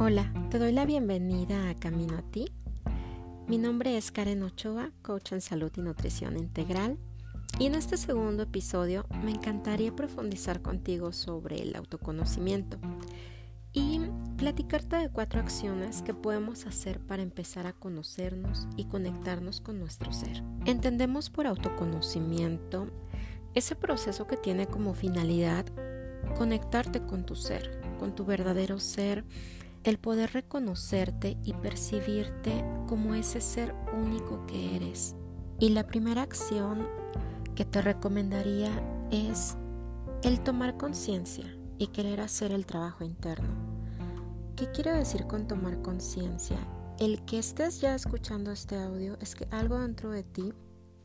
Hola, te doy la bienvenida a Camino a ti. Mi nombre es Karen Ochoa, coach en salud y nutrición integral. Y en este segundo episodio me encantaría profundizar contigo sobre el autoconocimiento y platicarte de cuatro acciones que podemos hacer para empezar a conocernos y conectarnos con nuestro ser. Entendemos por autoconocimiento ese proceso que tiene como finalidad conectarte con tu ser, con tu verdadero ser, el poder reconocerte y percibirte como ese ser único que eres. Y la primera acción que te recomendaría es el tomar conciencia y querer hacer el trabajo interno. ¿Qué quiero decir con tomar conciencia? El que estés ya escuchando este audio es que algo dentro de ti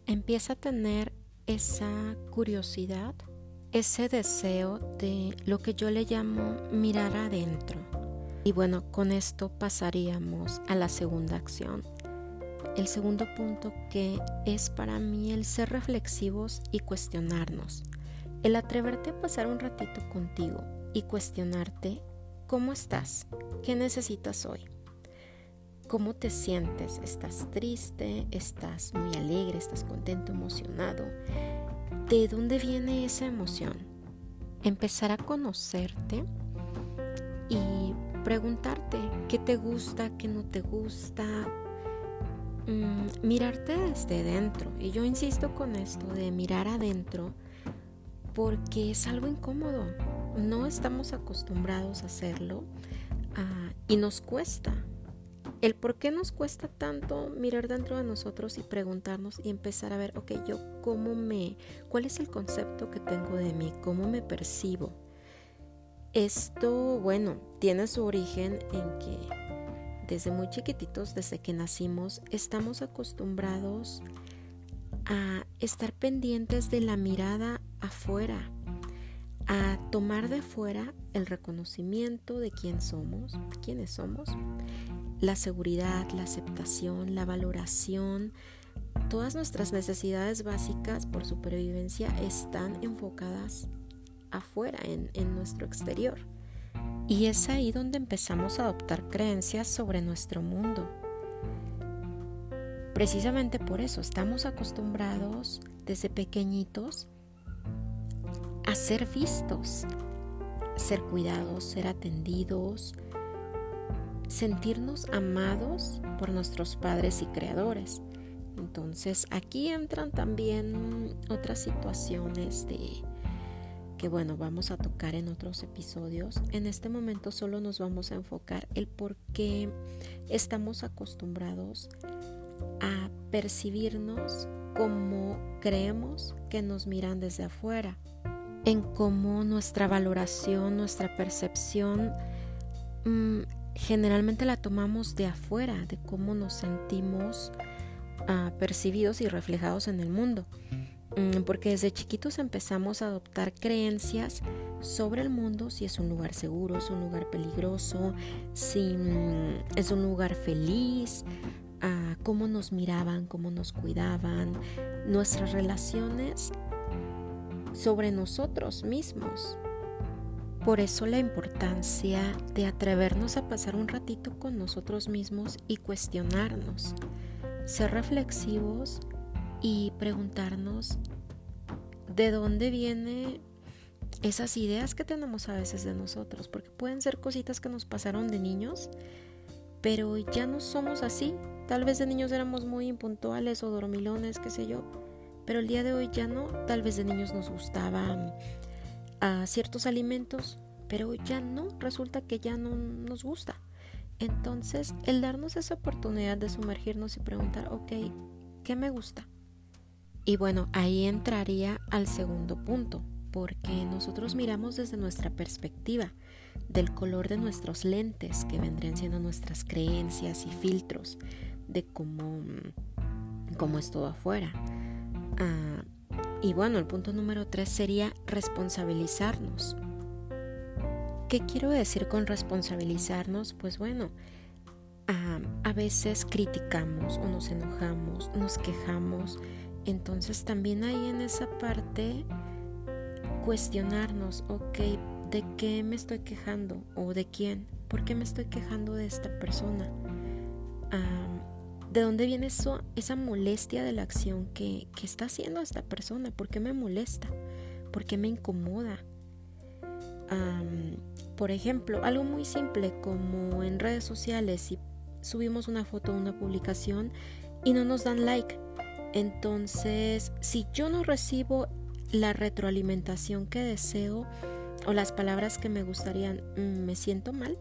empieza a tener esa curiosidad, ese deseo de lo que yo le llamo mirar adentro y bueno, con esto pasaríamos a la segunda acción. El segundo punto que es para mí el ser reflexivos y cuestionarnos. El atreverte a pasar un ratito contigo y cuestionarte cómo estás, qué necesitas hoy, cómo te sientes, estás triste, estás muy alegre, estás contento, emocionado, de dónde viene esa emoción. Empezar a conocerte y preguntarte qué te gusta, qué no te gusta, mm, mirarte desde dentro. Y yo insisto con esto de mirar adentro porque es algo incómodo. No estamos acostumbrados a hacerlo ah, y nos cuesta. El por qué nos cuesta tanto mirar dentro de nosotros y preguntarnos y empezar a ver, ok, yo cómo me, cuál es el concepto que tengo de mí, cómo me percibo esto, bueno, tiene su origen en que desde muy chiquititos, desde que nacimos, estamos acostumbrados a estar pendientes de la mirada afuera, a tomar de fuera el reconocimiento de quién somos, quiénes somos, la seguridad, la aceptación, la valoración, todas nuestras necesidades básicas por supervivencia están enfocadas afuera, en, en nuestro exterior. Y es ahí donde empezamos a adoptar creencias sobre nuestro mundo. Precisamente por eso estamos acostumbrados desde pequeñitos a ser vistos, ser cuidados, ser atendidos, sentirnos amados por nuestros padres y creadores. Entonces aquí entran también otras situaciones de que bueno, vamos a tocar en otros episodios. En este momento solo nos vamos a enfocar el por qué estamos acostumbrados a percibirnos como creemos que nos miran desde afuera, en cómo nuestra valoración, nuestra percepción mm, generalmente la tomamos de afuera, de cómo nos sentimos ah, percibidos y reflejados en el mundo. Mm, porque desde chiquitos empezamos a adoptar creencias sobre el mundo, si es un lugar seguro, es un lugar peligroso, si mm, es un lugar feliz, cómo nos miraban, cómo nos cuidaban, nuestras relaciones sobre nosotros mismos. Por eso la importancia de atrevernos a pasar un ratito con nosotros mismos y cuestionarnos, ser reflexivos y preguntarnos de dónde vienen esas ideas que tenemos a veces de nosotros, porque pueden ser cositas que nos pasaron de niños, pero ya no somos así. Tal vez de niños éramos muy impuntuales o dormilones, qué sé yo, pero el día de hoy ya no. Tal vez de niños nos gustaban a ah, ciertos alimentos, pero ya no. Resulta que ya no nos gusta. Entonces, el darnos esa oportunidad de sumergirnos y preguntar, ok, ¿qué me gusta? Y bueno, ahí entraría al segundo punto, porque nosotros miramos desde nuestra perspectiva, del color de nuestros lentes, que vendrían siendo nuestras creencias y filtros de cómo, cómo es todo afuera. Ah, y bueno, el punto número tres sería responsabilizarnos. ¿Qué quiero decir con responsabilizarnos? Pues bueno, ah, a veces criticamos o nos enojamos, nos quejamos entonces también hay en esa parte cuestionarnos, ok, ¿de qué me estoy quejando? ¿O de quién? ¿Por qué me estoy quejando de esta persona? ¿De dónde viene eso, esa molestia de la acción que, que está haciendo esta persona? ¿Por qué me molesta? ¿Por qué me incomoda? por ejemplo, algo muy simple como en redes sociales, si subimos una foto o una publicación y no nos dan like. Entonces, si yo no recibo la retroalimentación que deseo o las palabras que me gustarían, mm, me siento mal.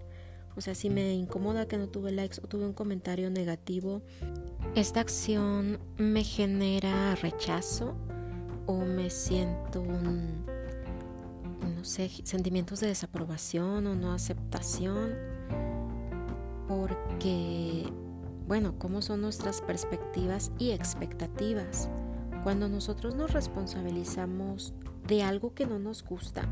O sea, si me incomoda que no tuve likes o tuve un comentario negativo, esta acción me genera rechazo o me siento, no sé, sentimientos de desaprobación o no aceptación. Porque, bueno, ¿cómo son nuestras perspectivas y expectativas? Cuando nosotros nos responsabilizamos de algo que no nos gusta,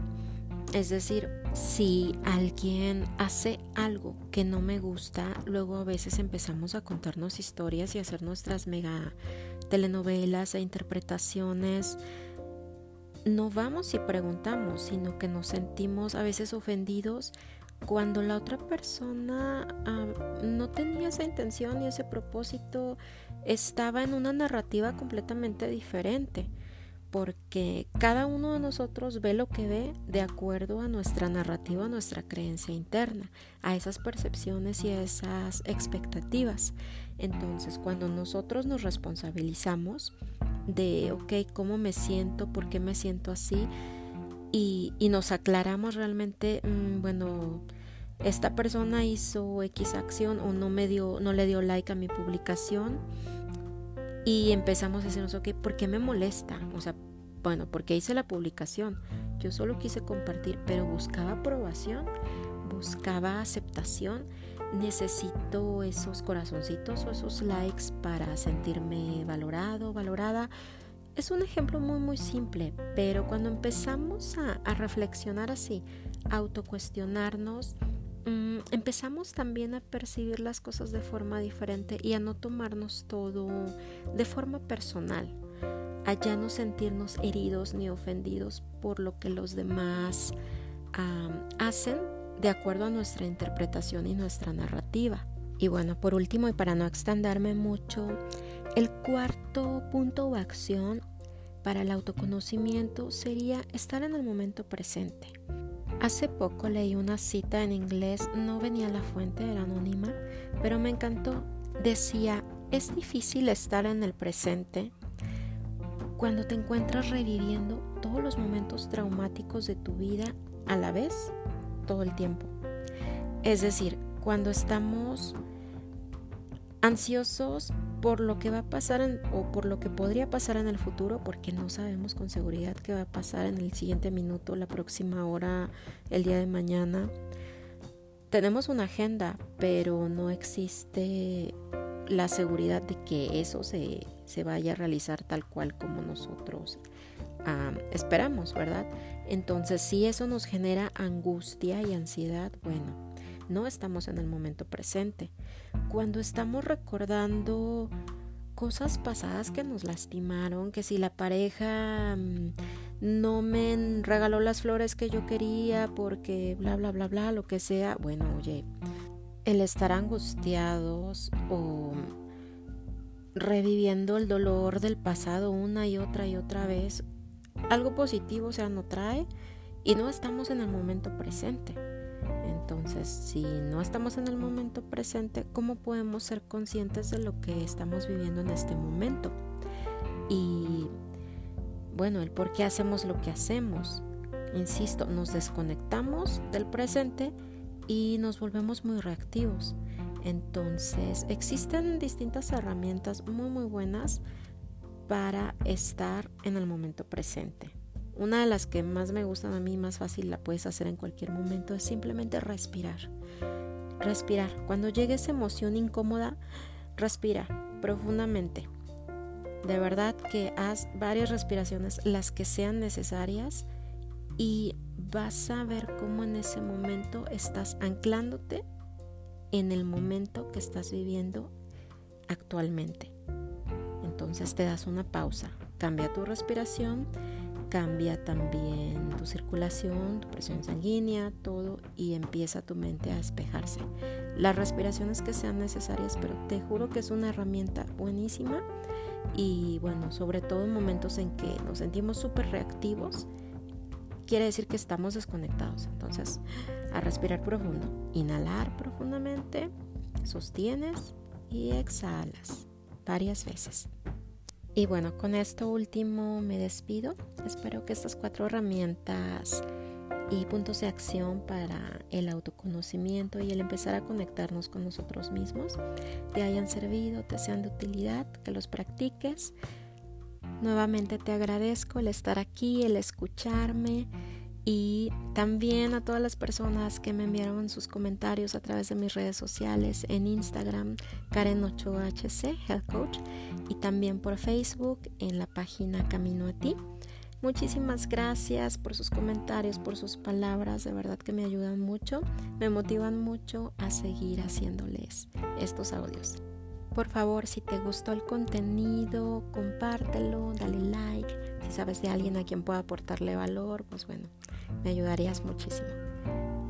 es decir, si alguien hace algo que no me gusta, luego a veces empezamos a contarnos historias y hacer nuestras mega telenovelas e interpretaciones. No vamos y preguntamos, sino que nos sentimos a veces ofendidos cuando la otra persona ah, no tenía esa intención y ese propósito, estaba en una narrativa completamente diferente porque cada uno de nosotros ve lo que ve de acuerdo a nuestra narrativa, a nuestra creencia interna, a esas percepciones y a esas expectativas. Entonces, cuando nosotros nos responsabilizamos de, ok, ¿cómo me siento? ¿Por qué me siento así? Y, nos aclaramos realmente, mm, bueno, esta persona hizo X acción o no me dio, no le dio like a mi publicación y empezamos a decirnos, ok, ¿por qué me molesta? O sea, bueno, porque hice la publicación. Yo solo quise compartir, pero buscaba aprobación, buscaba aceptación. Necesito esos corazoncitos o esos likes para sentirme valorado, valorada. Es un ejemplo muy muy simple, pero cuando empezamos a, reflexionar así, a autocuestionarnos, Mm, empezamos también a percibir las cosas de forma diferente y a no tomarnos todo de forma personal, a ya no sentirnos heridos ni ofendidos por lo que los demás hacen de acuerdo a nuestra interpretación y nuestra narrativa. Y bueno, por último y para no extenderme mucho, el cuarto punto o acción para el autoconocimiento sería estar en el momento presente. Hace poco leí una cita en inglés, no venía la fuente, era anónima, pero me encantó. Decía, es difícil estar en el presente cuando te encuentras reviviendo todos los momentos traumáticos de tu vida a la vez, todo el tiempo. Es decir, cuando estamos ansiosos por lo que va a pasar o por lo que podría pasar en el futuro, porque no sabemos con seguridad qué va a pasar en el siguiente minuto, la próxima hora, el día de mañana. Tenemos una agenda, pero no existe la seguridad de que eso se, se vaya a realizar tal cual como nosotros ah, esperamos, ¿verdad? Entonces, si eso nos genera angustia y ansiedad, bueno, no estamos en el momento presente. Cuando estamos recordando cosas pasadas que nos lastimaron, que si la pareja mm, no me regaló las flores que yo quería porque bla, bla, bla, bla, lo que sea, bueno, oye, el estar angustiados o reviviendo el dolor del pasado una y otra y otra vez, algo positivo, o sea, no trae y no estamos en el momento presente. Entonces, si no estamos en el momento presente, ¿cómo podemos ser conscientes de lo que estamos viviendo en este momento? Y bueno, el por qué hacemos lo que hacemos. Insisto, nos desconectamos del presente y nos volvemos muy reactivos. Entonces, existen distintas herramientas muy muy buenas para estar en el momento presente. Una de las que más me gustan a mí, más fácil la puedes hacer en cualquier momento, es simplemente respirar. Respirar. Cuando llegue esa emoción incómoda, respira profundamente. De verdad que haz varias respiraciones, las que sean necesarias, y vas a ver cómo en ese momento estás anclándote en el momento que estás viviendo actualmente. Entonces te das una pausa, cambia tu respiración cambia también tu circulación, tu presión sanguínea, todo y empieza tu mente a despejarse. Las respiraciones que sean necesarias, pero te juro que es una herramienta buenísima y bueno, sobre todo en momentos en que nos sentimos súper reactivos, quiere decir que estamos desconectados. Entonces, a respirar profundo, inhalar profundamente, sostienes y exhalas varias veces. Y bueno, con esto último me despido. Espero que estas cuatro herramientas y puntos de acción para el autoconocimiento y el empezar a conectarnos con nosotros mismos te hayan servido, te sean de utilidad, que los practiques. Nuevamente te agradezco el estar aquí, el escucharme y también a todas las personas que me enviaron sus comentarios a través de mis redes sociales en Instagram Karen 8HC Health Coach y también por Facebook en la página Camino a ti. Muchísimas gracias por sus comentarios, por sus palabras, de verdad que me ayudan mucho, me motivan mucho a seguir haciéndoles estos audios. Por favor, si te gustó el contenido, compártelo, dale like. Si sabes de alguien a quien pueda aportarle valor, pues bueno, me ayudarías muchísimo.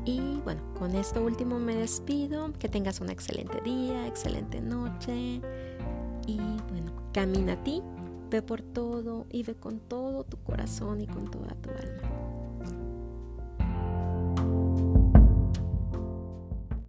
Y bueno, con esto último me despido. Que tengas un excelente día, excelente noche. Y bueno, camina a ti, ve por todo y ve con todo tu corazón y con toda tu alma.